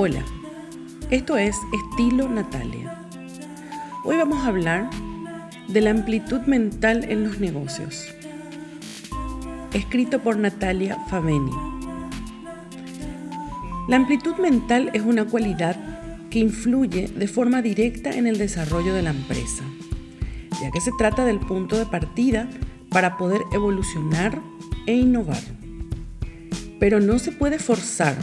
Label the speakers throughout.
Speaker 1: Hola, esto es Estilo Natalia. Hoy vamos a hablar de la amplitud mental en los negocios. Escrito por Natalia Faveni. La amplitud mental es una cualidad que influye de forma directa en el desarrollo de la empresa, ya que se trata del punto de partida para poder evolucionar e innovar. Pero no se puede forzar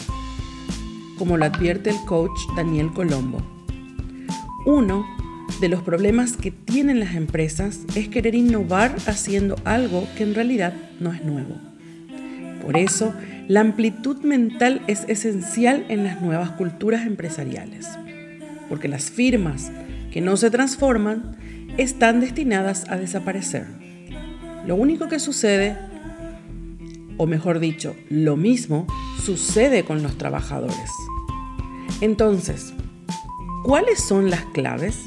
Speaker 1: como lo advierte el coach Daniel Colombo. Uno de los problemas que tienen las empresas es querer innovar haciendo algo que en realidad no es nuevo. Por eso, la amplitud mental es esencial en las nuevas culturas empresariales, porque las firmas que no se transforman están destinadas a desaparecer. Lo único que sucede, o mejor dicho, lo mismo, sucede con los trabajadores. Entonces, ¿cuáles son las claves?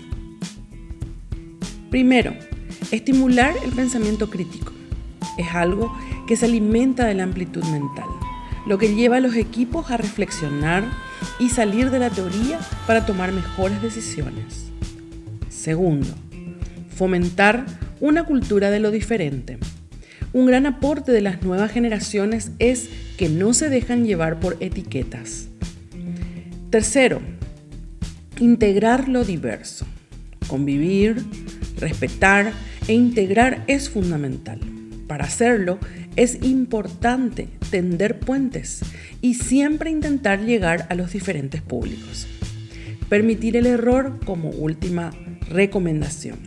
Speaker 1: Primero, estimular el pensamiento crítico. Es algo que se alimenta de la amplitud mental, lo que lleva a los equipos a reflexionar y salir de la teoría para tomar mejores decisiones. Segundo, fomentar una cultura de lo diferente. Un gran aporte de las nuevas generaciones es que no se dejan llevar por etiquetas. Tercero, integrar lo diverso. Convivir, respetar e integrar es fundamental. Para hacerlo es importante tender puentes y siempre intentar llegar a los diferentes públicos. Permitir el error como última recomendación.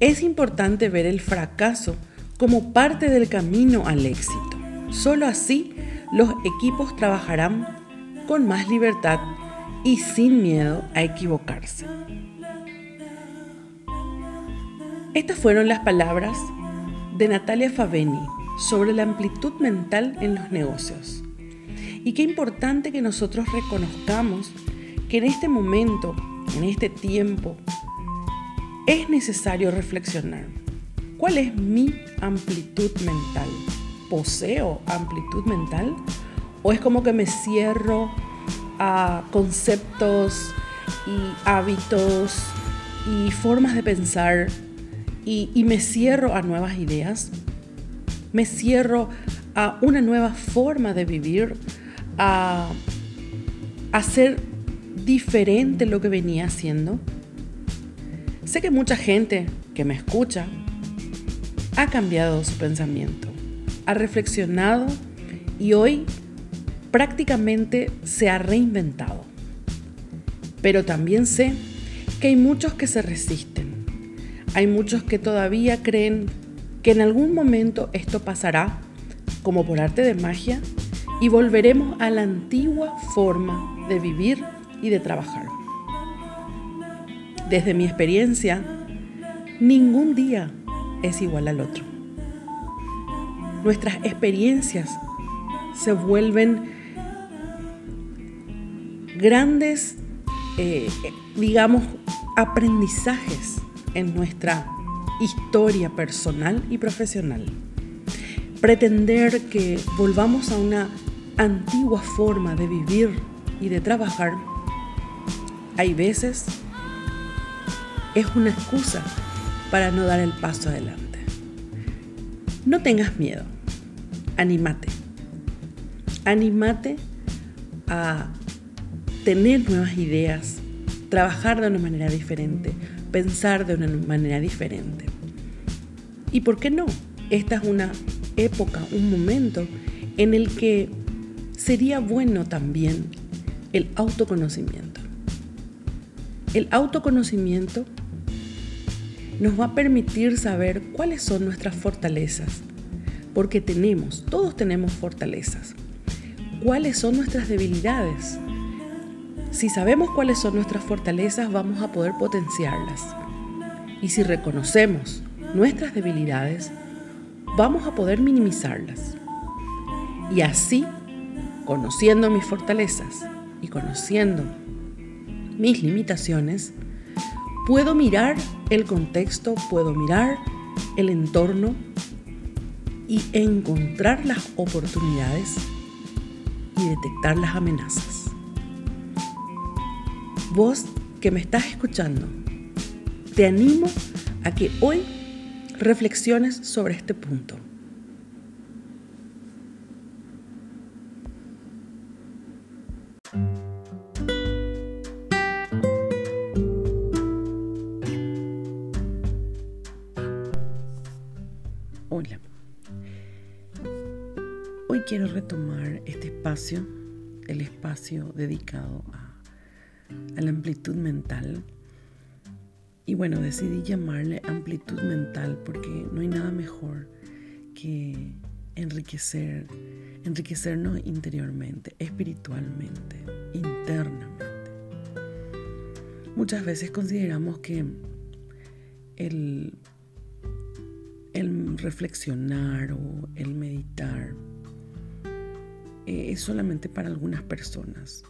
Speaker 1: Es importante ver el fracaso como parte del camino al éxito. Solo así los equipos trabajarán con más libertad y sin miedo a equivocarse. Estas fueron las palabras de Natalia Faveni sobre la amplitud mental en los negocios. Y qué importante que nosotros reconozcamos que en este momento, en este tiempo, es necesario reflexionar. ¿Cuál es mi amplitud mental? ¿Poseo amplitud mental? ¿O es como que me cierro a conceptos y hábitos y formas de pensar y, me cierro a nuevas ideas, me cierro a una nueva forma de vivir, a hacer diferente lo que venía haciendo. Sé que mucha gente que me escucha ha cambiado su pensamiento, ha reflexionado y hoy prácticamente se ha reinventado. Pero también sé que hay muchos que se resisten. Hay muchos que todavía creen que en algún momento esto pasará como por arte de magia y volveremos a la antigua forma de vivir y de trabajar. Desde mi experiencia, ningún día es igual al otro. Nuestras experiencias se vuelven grandes, eh, digamos, aprendizajes en nuestra historia personal y profesional. Pretender que volvamos a una antigua forma de vivir y de trabajar, hay veces es una excusa para no dar el paso adelante. No tengas miedo, anímate. Anímate a tener nuevas ideas, trabajar de una manera diferente, pensar de una manera diferente. ¿Y por qué no? Esta es una época, un momento en el que sería bueno también el autoconocimiento. El autoconocimiento nos va a permitir saber cuáles son nuestras fortalezas, porque tenemos, todos tenemos fortalezas. ¿Cuáles son nuestras debilidades? Si sabemos cuáles son nuestras fortalezas, vamos a poder potenciarlas. Y si reconocemos nuestras debilidades, vamos a poder minimizarlas. Y así, conociendo mis fortalezas y conociendo mis limitaciones, puedo mirar el contexto, puedo mirar el entorno y encontrar las oportunidades y detectar las amenazas. vos que me estás escuchando, te animo a que hoy reflexiones sobre este punto. Retomar este espacio, el espacio dedicado a, la amplitud mental. Y bueno, decidí llamarle amplitud mental porque no hay nada mejor que enriquecer, enriquecernos interiormente, espiritualmente, internamente. Muchas veces consideramos que el reflexionar o el meditar eh, es solamente para algunas personas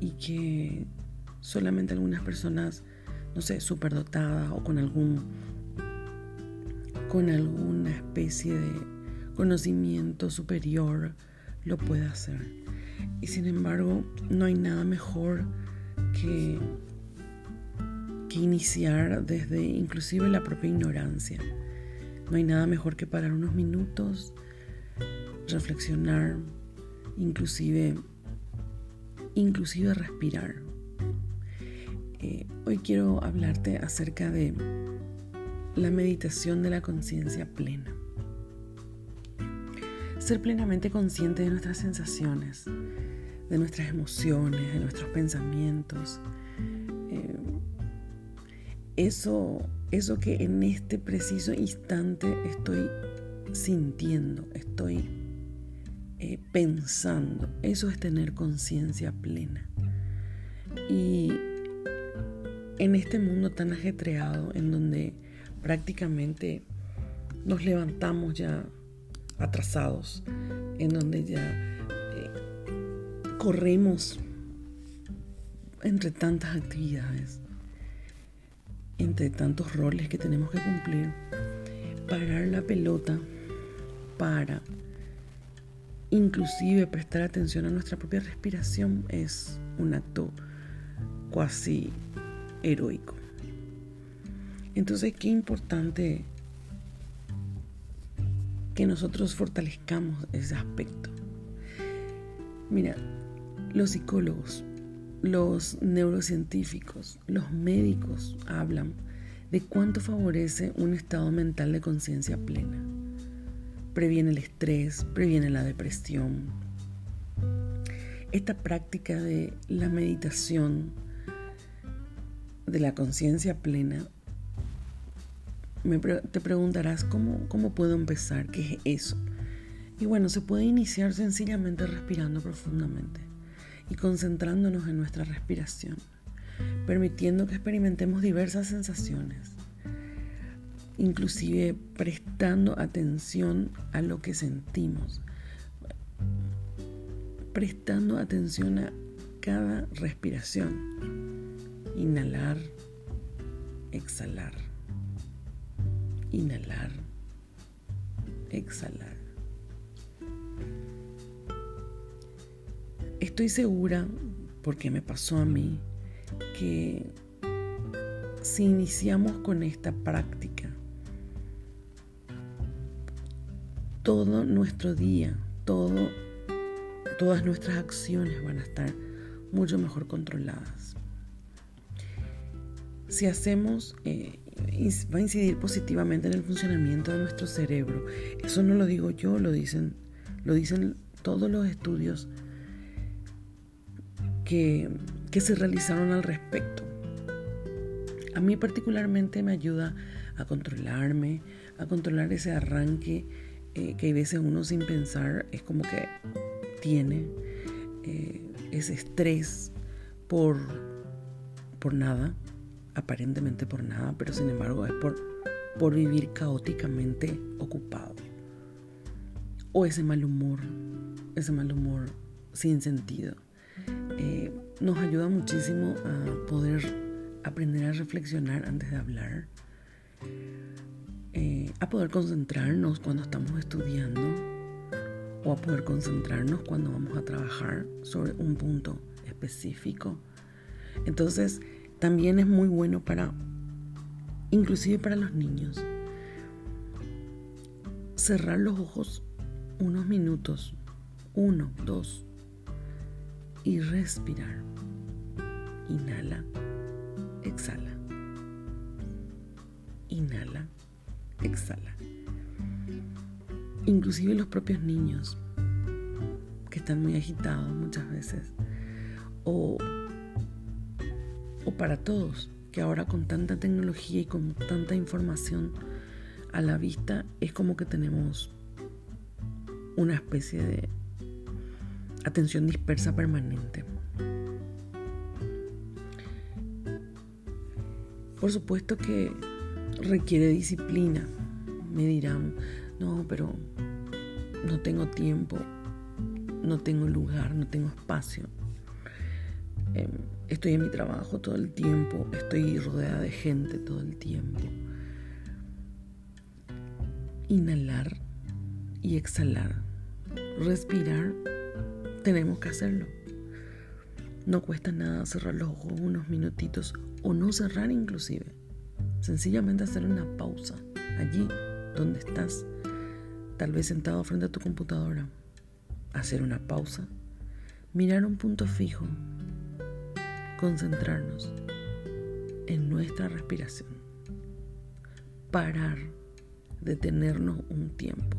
Speaker 1: y que solamente algunas personas, no sé, superdotadas o con algún con alguna especie de conocimiento superior lo puede hacer. Y sin embargo, no hay nada mejor que, que iniciar desde inclusive la propia ignorancia. No hay nada mejor que parar unos minutos, reflexionar, inclusive, inclusive respirar. Eh, hoy quiero hablarte acerca de la meditación de la conciencia plena. Ser plenamente consciente de nuestras sensaciones, de nuestras emociones, de nuestros pensamientos. Eh, eso eso que en este preciso instante estoy sintiendo, estoy eh, pensando. Eso es tener conciencia plena. Y en este mundo tan ajetreado, en donde prácticamente nos levantamos ya atrasados, en donde ya eh, corremos entre tantas actividades, entre tantos roles que tenemos que cumplir, parar la pelota para inclusive prestar atención a nuestra propia respiración es un acto cuasi heroico. Entonces, qué importante que nosotros fortalezcamos ese aspecto. Mira, los psicólogos los neurocientíficos, los médicos hablan de cuánto favorece un estado mental de conciencia plena. Previene el estrés, previene la depresión. Esta práctica de la meditación, de la conciencia plena, te preguntarás ¿cómo, cómo puedo empezar, qué es eso. Y bueno, se puede iniciar sencillamente respirando profundamente y concentrándonos en nuestra respiración, permitiendo que experimentemos diversas sensaciones, inclusive prestando atención a lo que sentimos, prestando atención a cada respiración. Inhalar, exhalar, inhalar, exhalar. Estoy segura, porque me pasó a mí, que si iniciamos con esta práctica, todo nuestro día, todo, todas nuestras acciones van a estar mucho mejor controladas. Si hacemos, eh, va a incidir positivamente en el funcionamiento de nuestro cerebro. Eso no lo digo yo, lo dicen, lo dicen todos los estudios que, se realizaron al respecto. A mí particularmente me ayuda a controlarme, a controlar ese arranque eh, que hay veces uno sin pensar es como que tiene eh, ese estrés por, por nada, aparentemente por nada, pero sin embargo es por, por vivir caóticamente ocupado. O ese mal humor, ese mal humor sin sentido. Eh, nos ayuda muchísimo a poder aprender a reflexionar antes de hablar, eh, a poder concentrarnos cuando estamos estudiando o a poder concentrarnos cuando vamos a trabajar sobre un punto específico. Entonces, también es muy bueno para, inclusive para los niños, cerrar los ojos unos minutos, uno, dos, y respirar. Inhala, exhala. Inhala, exhala. Inclusive los propios niños, que están muy agitados muchas veces, o, o para todos, que ahora con tanta tecnología y con tanta información a la vista, es como que tenemos una especie de atención dispersa permanente. Por supuesto que requiere disciplina. Me dirán, no, pero no tengo tiempo, no tengo lugar, no tengo espacio. Em, estoy en mi trabajo todo el tiempo, estoy rodeada de gente todo el tiempo. Inhalar y exhalar. Respirar, tenemos que hacerlo. No cuesta nada cerrar los ojos unos minutitos o no cerrar inclusive. Sencillamente hacer una pausa allí donde estás, tal vez sentado frente a tu computadora. Hacer una pausa, mirar un punto fijo, concentrarnos en nuestra respiración, parar, detenernos un tiempo,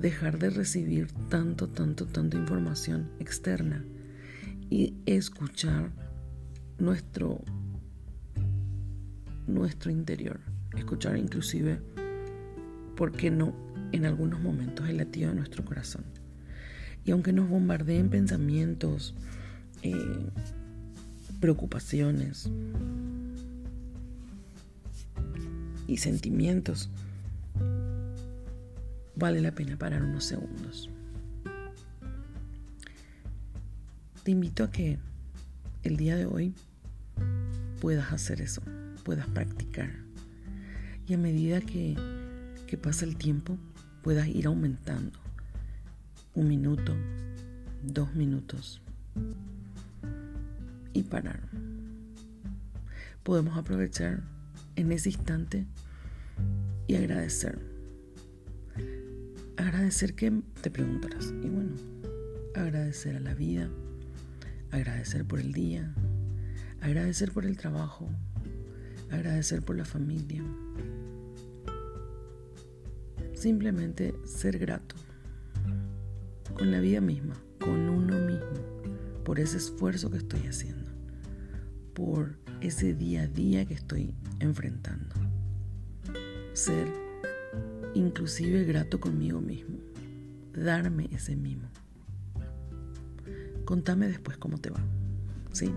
Speaker 1: dejar de recibir tanto, tanto, tanta información externa y escuchar nuestro nuestro interior, escuchar inclusive, ¿por qué no?, en algunos momentos el latido de nuestro corazón. Y aunque nos bombardeen pensamientos, eh, preocupaciones y sentimientos, vale la pena parar unos segundos. Te invito a que el día de hoy puedas hacer eso puedas practicar. Y a medida que, que pasa el tiempo, puedas ir aumentando. Un minuto, dos minutos. Y parar. Podemos aprovechar en ese instante y agradecer. Agradecer que te preguntarás. Y bueno, agradecer a la vida, agradecer por el día, agradecer por el trabajo, agradecer por la familia. Simplemente ser grato con la vida misma, con uno mismo, por ese esfuerzo que estoy haciendo, por ese día a día que estoy enfrentando. Ser inclusive grato conmigo mismo, darme ese mimo. Contame después cómo te va, ¿sí?